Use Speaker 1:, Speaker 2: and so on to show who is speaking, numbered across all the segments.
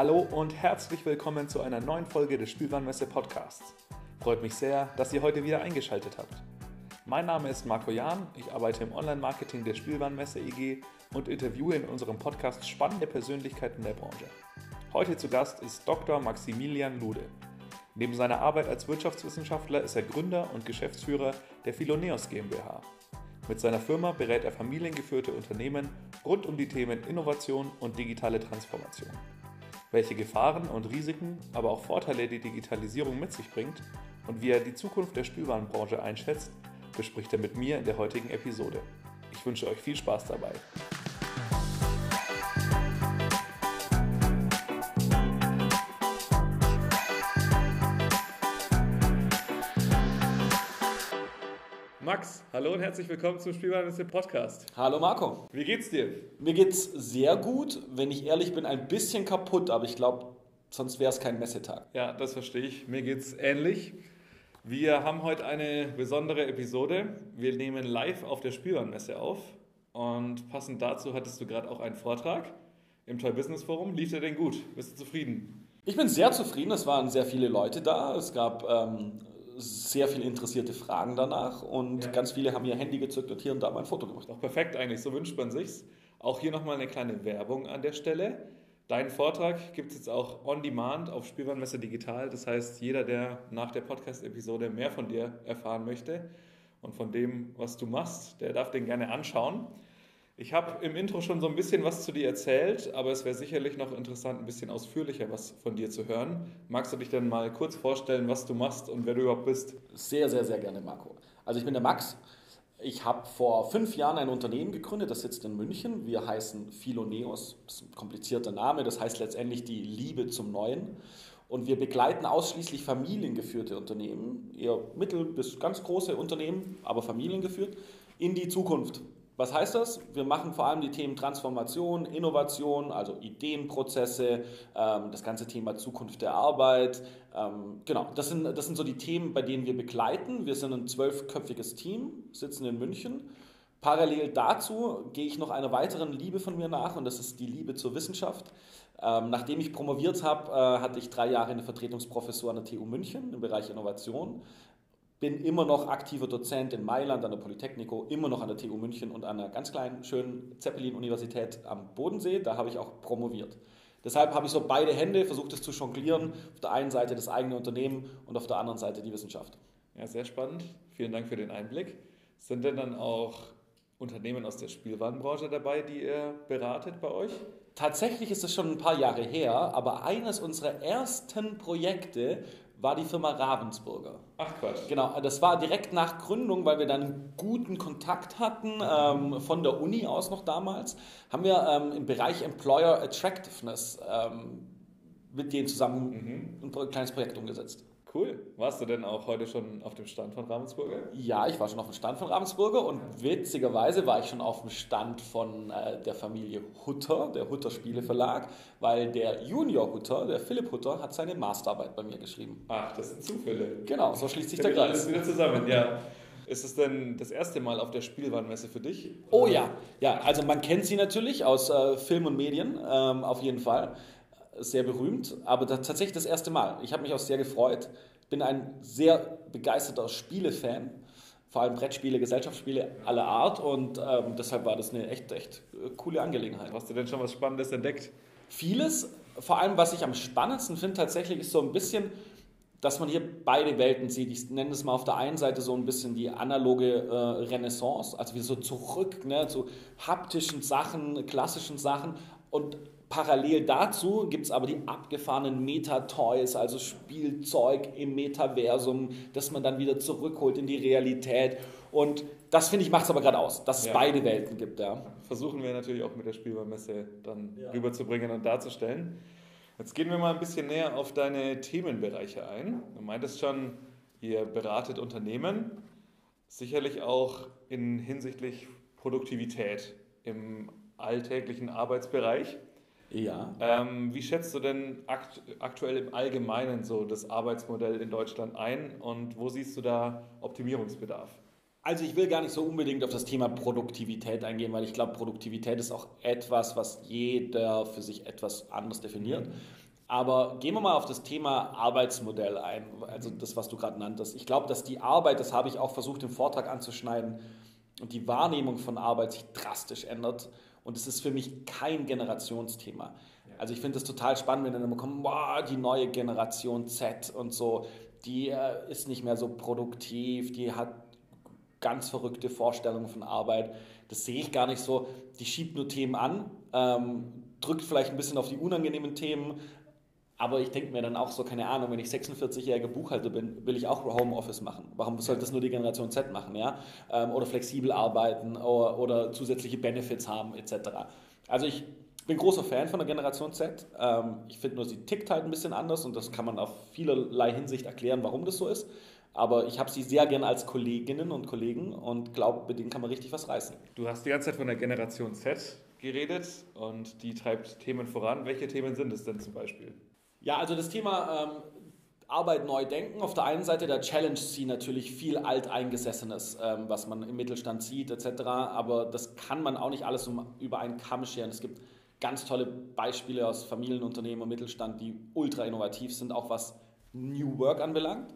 Speaker 1: Hallo und herzlich willkommen zu einer neuen Folge des Spielwarenmesse Podcasts. Freut mich sehr, dass ihr heute wieder eingeschaltet habt. Mein Name ist Marco Jahn, ich arbeite im Online-Marketing der Spielwarenmesse EG und interviewe in unserem Podcast spannende Persönlichkeiten der Branche. Heute zu Gast ist Dr. Maximilian Lude. Neben seiner Arbeit als Wirtschaftswissenschaftler ist er Gründer und Geschäftsführer der Philoneos GmbH. Mit seiner Firma berät er familiengeführte Unternehmen rund um die Themen Innovation und digitale Transformation. Welche Gefahren und Risiken, aber auch Vorteile die Digitalisierung mit sich bringt und wie er die Zukunft der Spielwarenbranche einschätzt, bespricht er mit mir in der heutigen Episode. Ich wünsche euch viel Spaß dabei. Max, hallo und herzlich willkommen zum Spielwarenliste Podcast.
Speaker 2: Hallo Marco.
Speaker 1: Wie geht's dir?
Speaker 2: Mir geht's sehr gut. Wenn ich ehrlich bin, ein bisschen kaputt, aber ich glaube, sonst wäre es kein Messetag.
Speaker 1: Ja, das verstehe ich. Mir geht's ähnlich. Wir haben heute eine besondere Episode. Wir nehmen live auf der Spielwarenmesse auf und passend dazu hattest du gerade auch einen Vortrag im Toy Business Forum. Lief der denn gut? Bist du zufrieden?
Speaker 2: Ich bin sehr zufrieden. Es waren sehr viele Leute da. Es gab ähm, sehr viele interessierte Fragen danach und ja. ganz viele haben ihr Handy gezückt und hier und da mal ein Foto gemacht.
Speaker 1: Doch perfekt eigentlich, so wünscht man sich's. Auch hier nochmal eine kleine Werbung an der Stelle. Deinen Vortrag gibt es jetzt auch on demand auf Spielwarenmesse Digital. Das heißt, jeder, der nach der Podcast-Episode mehr von dir erfahren möchte und von dem, was du machst, der darf den gerne anschauen. Ich habe im Intro schon so ein bisschen was zu dir erzählt, aber es wäre sicherlich noch interessant, ein bisschen ausführlicher was von dir zu hören. Magst du dich denn mal kurz vorstellen, was du machst und wer du überhaupt bist?
Speaker 2: Sehr, sehr, sehr gerne, Marco. Also ich bin der Max. Ich habe vor fünf Jahren ein Unternehmen gegründet, das sitzt in München. Wir heißen Philoneos. Das ist ein komplizierter Name, das heißt letztendlich die Liebe zum Neuen. Und wir begleiten ausschließlich familiengeführte Unternehmen, eher mittel- bis ganz große Unternehmen, aber familiengeführt, in die Zukunft. Was heißt das? Wir machen vor allem die Themen Transformation, Innovation, also Ideenprozesse, ähm, das ganze Thema Zukunft der Arbeit. Ähm, genau, das sind, das sind so die Themen, bei denen wir begleiten. Wir sind ein zwölfköpfiges Team, sitzen in München. Parallel dazu gehe ich noch einer weiteren Liebe von mir nach und das ist die Liebe zur Wissenschaft. Ähm, nachdem ich promoviert habe, äh, hatte ich drei Jahre eine Vertretungsprofessur an der TU München im Bereich Innovation bin immer noch aktiver Dozent in Mailand an der Polytechnico, immer noch an der TU München und an einer ganz kleinen, schönen Zeppelin-Universität am Bodensee. Da habe ich auch promoviert. Deshalb habe ich so beide Hände, versucht es zu jonglieren. Auf der einen Seite das eigene Unternehmen und auf der anderen Seite die Wissenschaft.
Speaker 1: Ja, sehr spannend. Vielen Dank für den Einblick. Sind denn dann auch Unternehmen aus der Spielwarenbranche dabei, die ihr beratet bei euch?
Speaker 2: Tatsächlich ist es schon ein paar Jahre her, aber eines unserer ersten Projekte war die Firma Ravensburger.
Speaker 1: Ach Quatsch.
Speaker 2: Genau, das war direkt nach Gründung, weil wir dann guten Kontakt hatten ähm, von der Uni aus noch damals, haben wir ähm, im Bereich Employer Attractiveness ähm, mit denen zusammen mhm. ein kleines Projekt umgesetzt.
Speaker 1: Cool. Warst du denn auch heute schon auf dem Stand von Ravensburger?
Speaker 2: Ja, ich war schon auf dem Stand von Ravensburger und witzigerweise war ich schon auf dem Stand von äh, der Familie Hutter, der Hutter Spiele Verlag, weil der Junior Hutter, der Philipp Hutter, hat seine Masterarbeit bei mir geschrieben.
Speaker 1: Ach, das sind Zufälle.
Speaker 2: Genau, so schließt sich der Kreis.
Speaker 1: Alles wieder zusammen, ja. Ist es denn das erste Mal auf der Spielwarenmesse für dich?
Speaker 2: Oh ja, ja. Also man kennt sie natürlich aus äh, Film und Medien, ähm, auf jeden Fall sehr berühmt, aber das, tatsächlich das erste Mal. Ich habe mich auch sehr gefreut. Bin ein sehr begeisterter Spielefan, vor allem Brettspiele, Gesellschaftsspiele aller Art und ähm, deshalb war das eine echt, echt äh, coole Angelegenheit.
Speaker 1: Hast du denn schon was Spannendes entdeckt?
Speaker 2: Vieles, vor allem was ich am spannendsten finde tatsächlich, ist so ein bisschen, dass man hier beide Welten sieht. Ich nenne es mal auf der einen Seite so ein bisschen die analoge äh, Renaissance, also wie so zurück ne, zu haptischen Sachen, klassischen Sachen und Parallel dazu gibt es aber die abgefahrenen Meta-Toys, also Spielzeug im Metaversum, das man dann wieder zurückholt in die Realität. Und das finde ich macht es aber gerade aus, dass es ja. beide Welten gibt. Ja.
Speaker 1: Versuchen wir natürlich auch mit der Spielwarenmesse dann ja. rüberzubringen und darzustellen. Jetzt gehen wir mal ein bisschen näher auf deine Themenbereiche ein. Du meintest schon, ihr beratet Unternehmen, sicherlich auch in hinsichtlich Produktivität im alltäglichen Arbeitsbereich.
Speaker 2: Ja.
Speaker 1: Ähm, wie schätzt du denn akt aktuell im Allgemeinen so das Arbeitsmodell in Deutschland ein und wo siehst du da Optimierungsbedarf?
Speaker 2: Also ich will gar nicht so unbedingt auf das Thema Produktivität eingehen, weil ich glaube, Produktivität ist auch etwas, was jeder für sich etwas anders definiert. Aber gehen wir mal auf das Thema Arbeitsmodell ein, also das, was du gerade nanntest. Ich glaube, dass die Arbeit, das habe ich auch versucht im Vortrag anzuschneiden, und die Wahrnehmung von Arbeit sich drastisch ändert. Und es ist für mich kein Generationsthema. Also ich finde es total spannend, wenn dann immer kommt, boah, die neue Generation Z und so, die äh, ist nicht mehr so produktiv, die hat ganz verrückte Vorstellungen von Arbeit. Das sehe ich gar nicht so. Die schiebt nur Themen an, ähm, drückt vielleicht ein bisschen auf die unangenehmen Themen, aber ich denke mir dann auch so, keine Ahnung, wenn ich 46-jähriger Buchhalter bin, will ich auch Homeoffice machen. Warum sollte das nur die Generation Z machen? Ja? Ähm, oder flexibel arbeiten oder, oder zusätzliche Benefits haben etc. Also ich bin großer Fan von der Generation Z. Ähm, ich finde nur, sie tickt halt ein bisschen anders und das kann man auf vielerlei Hinsicht erklären, warum das so ist. Aber ich habe sie sehr gern als Kolleginnen und Kollegen und glaube, mit denen kann man richtig was reißen.
Speaker 1: Du hast die ganze Zeit von der Generation Z geredet und die treibt Themen voran. Welche Themen sind es denn zum Beispiel?
Speaker 2: Ja, also das Thema ähm, Arbeit neu denken. Auf der einen Seite, der Challenge sie natürlich viel alteingesessenes, ähm, was man im Mittelstand sieht, etc. Aber das kann man auch nicht alles um, über einen Kamm scheren. Es gibt ganz tolle Beispiele aus Familienunternehmen und Mittelstand, die ultra innovativ sind, auch was New Work anbelangt.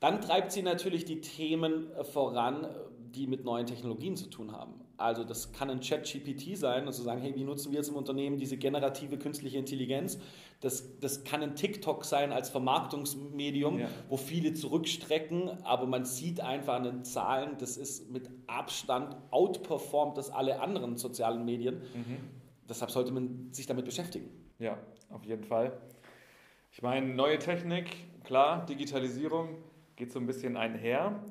Speaker 2: Dann treibt sie natürlich die Themen voran, die mit neuen Technologien zu tun haben. Also das kann ein Chat-GPT sein, also sagen, hey, wie nutzen wir jetzt im Unternehmen diese generative künstliche Intelligenz? Das, das kann ein TikTok sein als Vermarktungsmedium, ja. wo viele zurückstrecken, aber man sieht einfach an den Zahlen, das ist mit Abstand outperformt das alle anderen sozialen Medien. Mhm. Deshalb sollte man sich damit beschäftigen.
Speaker 1: Ja, auf jeden Fall. Ich meine, neue Technik, klar, Digitalisierung, geht so ein bisschen einher.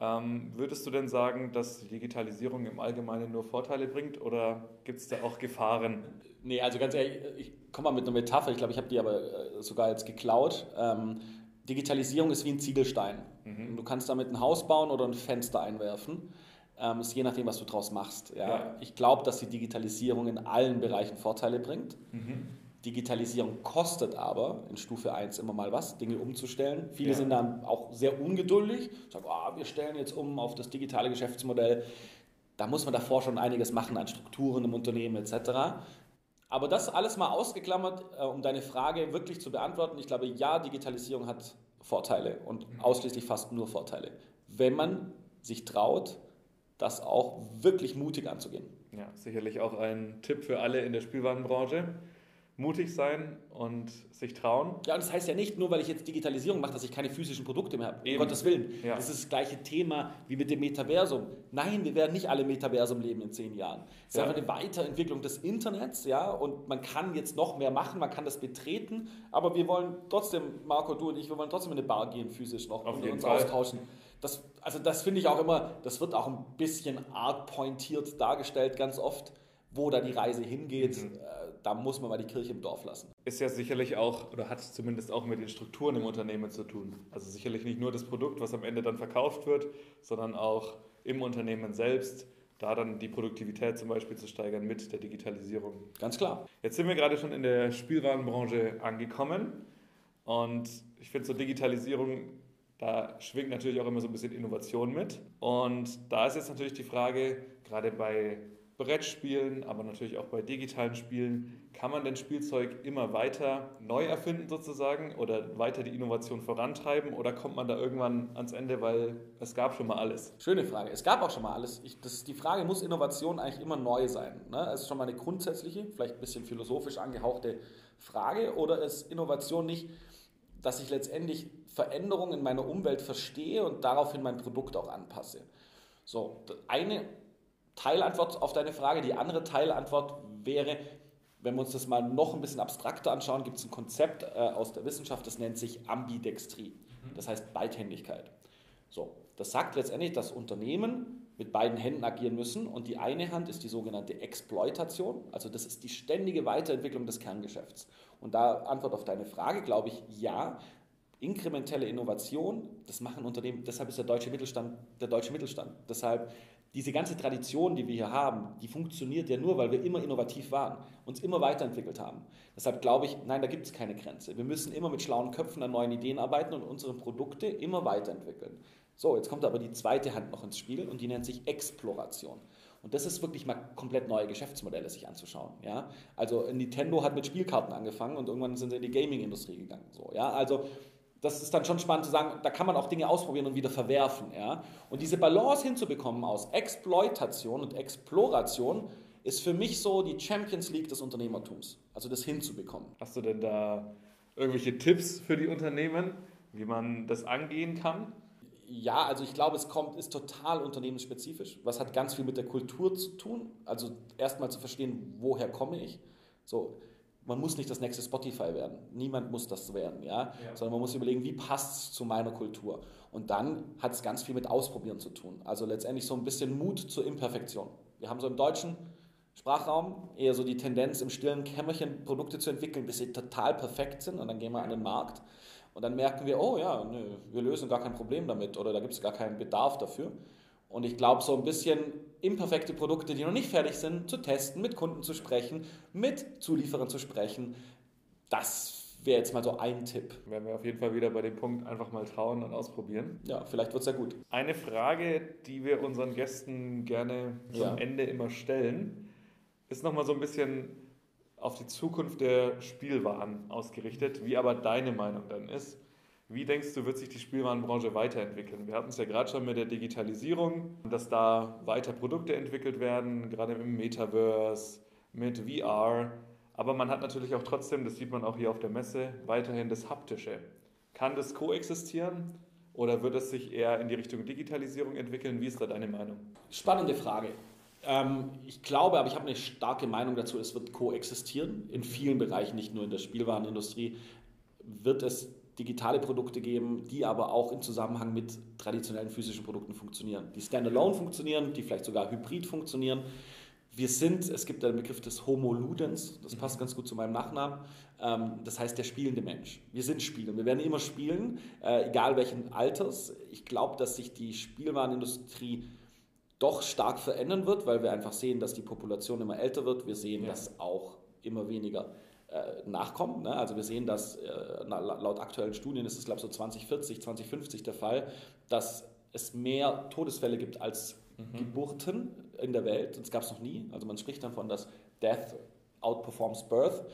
Speaker 1: Ähm, würdest du denn sagen, dass die Digitalisierung im Allgemeinen nur Vorteile bringt oder gibt es da auch Gefahren?
Speaker 2: Nee, also ganz ehrlich, ich komme mal mit einer Metapher, ich glaube, ich habe die aber äh, sogar jetzt geklaut. Ähm, Digitalisierung ist wie ein Ziegelstein. Mhm. Du kannst damit ein Haus bauen oder ein Fenster einwerfen. Ähm, ist je nachdem, was du draus machst. Ja. ja. Ich glaube, dass die Digitalisierung in allen Bereichen Vorteile bringt. Mhm. Digitalisierung kostet aber in Stufe 1 immer mal was, Dinge umzustellen. Viele ja. sind dann auch sehr ungeduldig, sagen, oh, wir stellen jetzt um auf das digitale Geschäftsmodell. Da muss man davor schon einiges machen an Strukturen im Unternehmen etc. Aber das alles mal ausgeklammert, äh, um deine Frage wirklich zu beantworten. Ich glaube, ja, Digitalisierung hat Vorteile und mhm. ausschließlich fast nur Vorteile, wenn man sich traut, das auch wirklich mutig anzugehen.
Speaker 1: Ja, sicherlich auch ein Tipp für alle in der Spielwarenbranche mutig sein und sich trauen.
Speaker 2: Ja, und das heißt ja nicht, nur weil ich jetzt Digitalisierung mache, dass ich keine physischen Produkte mehr habe. Um Gottes Willen. Ja. Das ist das gleiche Thema wie mit dem Metaversum. Nein, wir werden nicht alle Metaversum leben in zehn Jahren. Es ist ja. einfach eine Weiterentwicklung des Internets, ja, und man kann jetzt noch mehr machen, man kann das betreten, aber wir wollen trotzdem, Marco, du und ich, wir wollen trotzdem in eine Bar gehen, physisch noch
Speaker 1: Auf
Speaker 2: und
Speaker 1: uns
Speaker 2: Fall. austauschen. Das, also das finde ich auch immer, das wird auch ein bisschen arg pointiert dargestellt, ganz oft, wo da die Reise hingeht. Mhm. Da muss man mal die Kirche im Dorf lassen.
Speaker 1: Ist ja sicherlich auch, oder hat zumindest auch mit den Strukturen im Unternehmen zu tun. Also sicherlich nicht nur das Produkt, was am Ende dann verkauft wird, sondern auch im Unternehmen selbst, da dann die Produktivität zum Beispiel zu steigern mit der Digitalisierung.
Speaker 2: Ganz klar.
Speaker 1: Jetzt sind wir gerade schon in der Spielwarenbranche angekommen und ich finde so Digitalisierung, da schwingt natürlich auch immer so ein bisschen Innovation mit. Und da ist jetzt natürlich die Frage, gerade bei Brettspielen, aber natürlich auch bei digitalen Spielen, kann man denn Spielzeug immer weiter neu erfinden sozusagen oder weiter die Innovation vorantreiben oder kommt man da irgendwann ans Ende, weil es gab schon mal alles?
Speaker 2: Schöne Frage. Es gab auch schon mal alles. Ich, das, die Frage, muss Innovation eigentlich immer neu sein? Ne? Das ist schon mal eine grundsätzliche, vielleicht ein bisschen philosophisch angehauchte Frage oder ist Innovation nicht, dass ich letztendlich Veränderungen in meiner Umwelt verstehe und daraufhin mein Produkt auch anpasse? So, eine Teilantwort auf deine Frage. Die andere Teilantwort wäre, wenn wir uns das mal noch ein bisschen abstrakter anschauen, gibt es ein Konzept äh, aus der Wissenschaft, das nennt sich Ambidextrie. Mhm. Das heißt Beidhändigkeit. So, das sagt letztendlich, dass Unternehmen mit beiden Händen agieren müssen und die eine Hand ist die sogenannte Exploitation, also das ist die ständige Weiterentwicklung des Kerngeschäfts. Und da Antwort auf deine Frage, glaube ich, ja, inkrementelle Innovation, das machen Unternehmen, deshalb ist der deutsche Mittelstand der deutsche Mittelstand. Deshalb diese ganze Tradition, die wir hier haben, die funktioniert ja nur, weil wir immer innovativ waren, uns immer weiterentwickelt haben. Deshalb glaube ich, nein, da gibt es keine Grenze. Wir müssen immer mit schlauen Köpfen an neuen Ideen arbeiten und unsere Produkte immer weiterentwickeln. So, jetzt kommt aber die zweite Hand noch ins Spiel und die nennt sich Exploration. Und das ist wirklich mal komplett neue Geschäftsmodelle sich anzuschauen. Ja? Also Nintendo hat mit Spielkarten angefangen und irgendwann sind sie in die Gaming-Industrie gegangen. So, ja? Also das ist dann schon spannend zu sagen, da kann man auch Dinge ausprobieren und wieder verwerfen. Ja? Und diese Balance hinzubekommen aus Exploitation und Exploration ist für mich so die Champions League des Unternehmertums. Also das hinzubekommen.
Speaker 1: Hast du denn da irgendwelche Tipps für die Unternehmen, wie man das angehen kann?
Speaker 2: Ja, also ich glaube, es kommt, ist total unternehmensspezifisch. Was hat ganz viel mit der Kultur zu tun? Also erstmal zu verstehen, woher komme ich? So, man muss nicht das nächste Spotify werden. Niemand muss das werden, ja? ja. Sondern man muss überlegen, wie passt es zu meiner Kultur. Und dann hat es ganz viel mit Ausprobieren zu tun. Also letztendlich so ein bisschen Mut zur Imperfektion. Wir haben so im deutschen Sprachraum eher so die Tendenz, im stillen Kämmerchen Produkte zu entwickeln, bis sie total perfekt sind und dann gehen wir an den Markt. Und dann merken wir, oh ja, nö, wir lösen gar kein Problem damit oder da gibt es gar keinen Bedarf dafür. Und ich glaube, so ein bisschen imperfekte Produkte, die noch nicht fertig sind, zu testen, mit Kunden zu sprechen, mit Zulieferern zu sprechen, das wäre jetzt mal so ein Tipp.
Speaker 1: Werden wir auf jeden Fall wieder bei dem Punkt einfach mal trauen und ausprobieren.
Speaker 2: Ja, vielleicht wird es ja gut.
Speaker 1: Eine Frage, die wir unseren Gästen gerne zum ja. Ende immer stellen, ist nochmal so ein bisschen auf die Zukunft der Spielwaren ausgerichtet, wie aber deine Meinung dann ist. Wie denkst du, wird sich die Spielwarenbranche weiterentwickeln? Wir hatten es ja gerade schon mit der Digitalisierung, dass da weiter Produkte entwickelt werden, gerade im Metaverse, mit VR. Aber man hat natürlich auch trotzdem, das sieht man auch hier auf der Messe, weiterhin das Haptische. Kann das koexistieren oder wird es sich eher in die Richtung Digitalisierung entwickeln? Wie ist da deine Meinung?
Speaker 2: Spannende Frage. Ähm, ich glaube, aber ich habe eine starke Meinung dazu, es wird koexistieren. In vielen Bereichen, nicht nur in der Spielwarenindustrie, wird es digitale Produkte geben, die aber auch im Zusammenhang mit traditionellen physischen Produkten funktionieren. Die standalone funktionieren, die vielleicht sogar hybrid funktionieren. Wir sind, es gibt einen Begriff des Homo Ludens, das passt ganz gut zu meinem Nachnamen, ähm, das heißt der spielende Mensch. Wir sind Spieler, wir werden immer spielen, äh, egal welchen Alters. Ich glaube, dass sich die Spielwarenindustrie doch stark verändern wird, weil wir einfach sehen, dass die Population immer älter wird. Wir sehen, ja. dass auch immer weniger nachkommen. Ne? Also wir sehen, dass äh, laut aktuellen Studien ist es, glaube ich, so 2040, 2050 der Fall, dass es mehr Todesfälle gibt als mhm. Geburten in der Welt. Das gab es noch nie. Also man spricht dann von, dass Death outperforms Birth.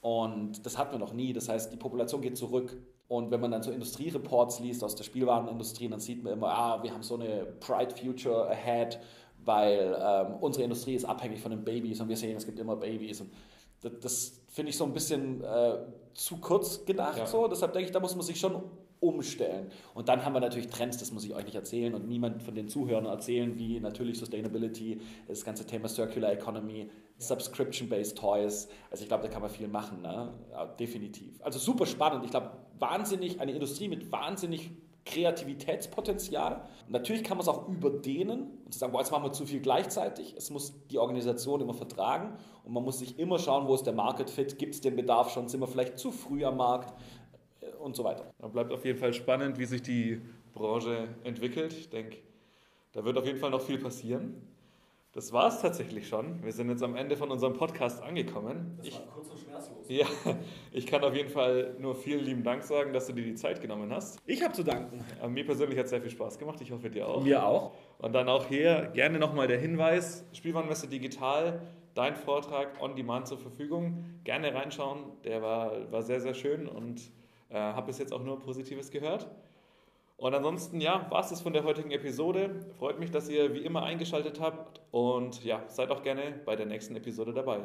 Speaker 2: Und das hatten wir noch nie. Das heißt, die Population geht zurück. Und wenn man dann so Industriereports liest aus der Spielwarenindustrie, dann sieht man immer, ah, wir haben so eine Bright Future ahead, weil ähm, unsere Industrie ist abhängig von den Babys und wir sehen, es gibt immer Babys. Und das, das finde ich so ein bisschen äh, zu kurz gedacht. Ja. So. Deshalb denke ich, da muss man sich schon umstellen. Und dann haben wir natürlich Trends, das muss ich euch nicht erzählen und niemand von den Zuhörern erzählen, wie natürlich Sustainability, das ganze Thema Circular Economy, Subscription-Based Toys. Also ich glaube, da kann man viel machen, ne? Ja, definitiv. Also super spannend. Ich glaube, wahnsinnig, eine Industrie mit wahnsinnig Kreativitätspotenzial. Natürlich kann man es auch überdehnen und sagen, boah, jetzt machen wir zu viel gleichzeitig. Es muss die Organisation immer vertragen und man muss sich immer schauen, wo ist der Market Fit, gibt es den Bedarf schon, sind wir vielleicht zu früh am Markt äh, und so weiter.
Speaker 1: Da bleibt auf jeden Fall spannend, wie sich die Branche entwickelt. Ich denke, da wird auf jeden Fall noch viel passieren. Das war es tatsächlich schon. Wir sind jetzt am Ende von unserem Podcast angekommen.
Speaker 2: Das war kurz und schmerzlos.
Speaker 1: Ja, ich kann auf jeden Fall nur vielen lieben Dank sagen, dass du dir die Zeit genommen hast.
Speaker 2: Ich habe zu danken.
Speaker 1: Mir persönlich hat es sehr viel Spaß gemacht. Ich hoffe, dir auch.
Speaker 2: Mir auch.
Speaker 1: Und dann auch hier gerne nochmal der Hinweis: Spielwarenmesse Digital, dein Vortrag on demand zur Verfügung. Gerne reinschauen. Der war, war sehr, sehr schön und äh, habe bis jetzt auch nur Positives gehört. Und ansonsten, ja, war es das von der heutigen Episode. Freut mich, dass ihr wie immer eingeschaltet habt und ja, seid auch gerne bei der nächsten Episode dabei.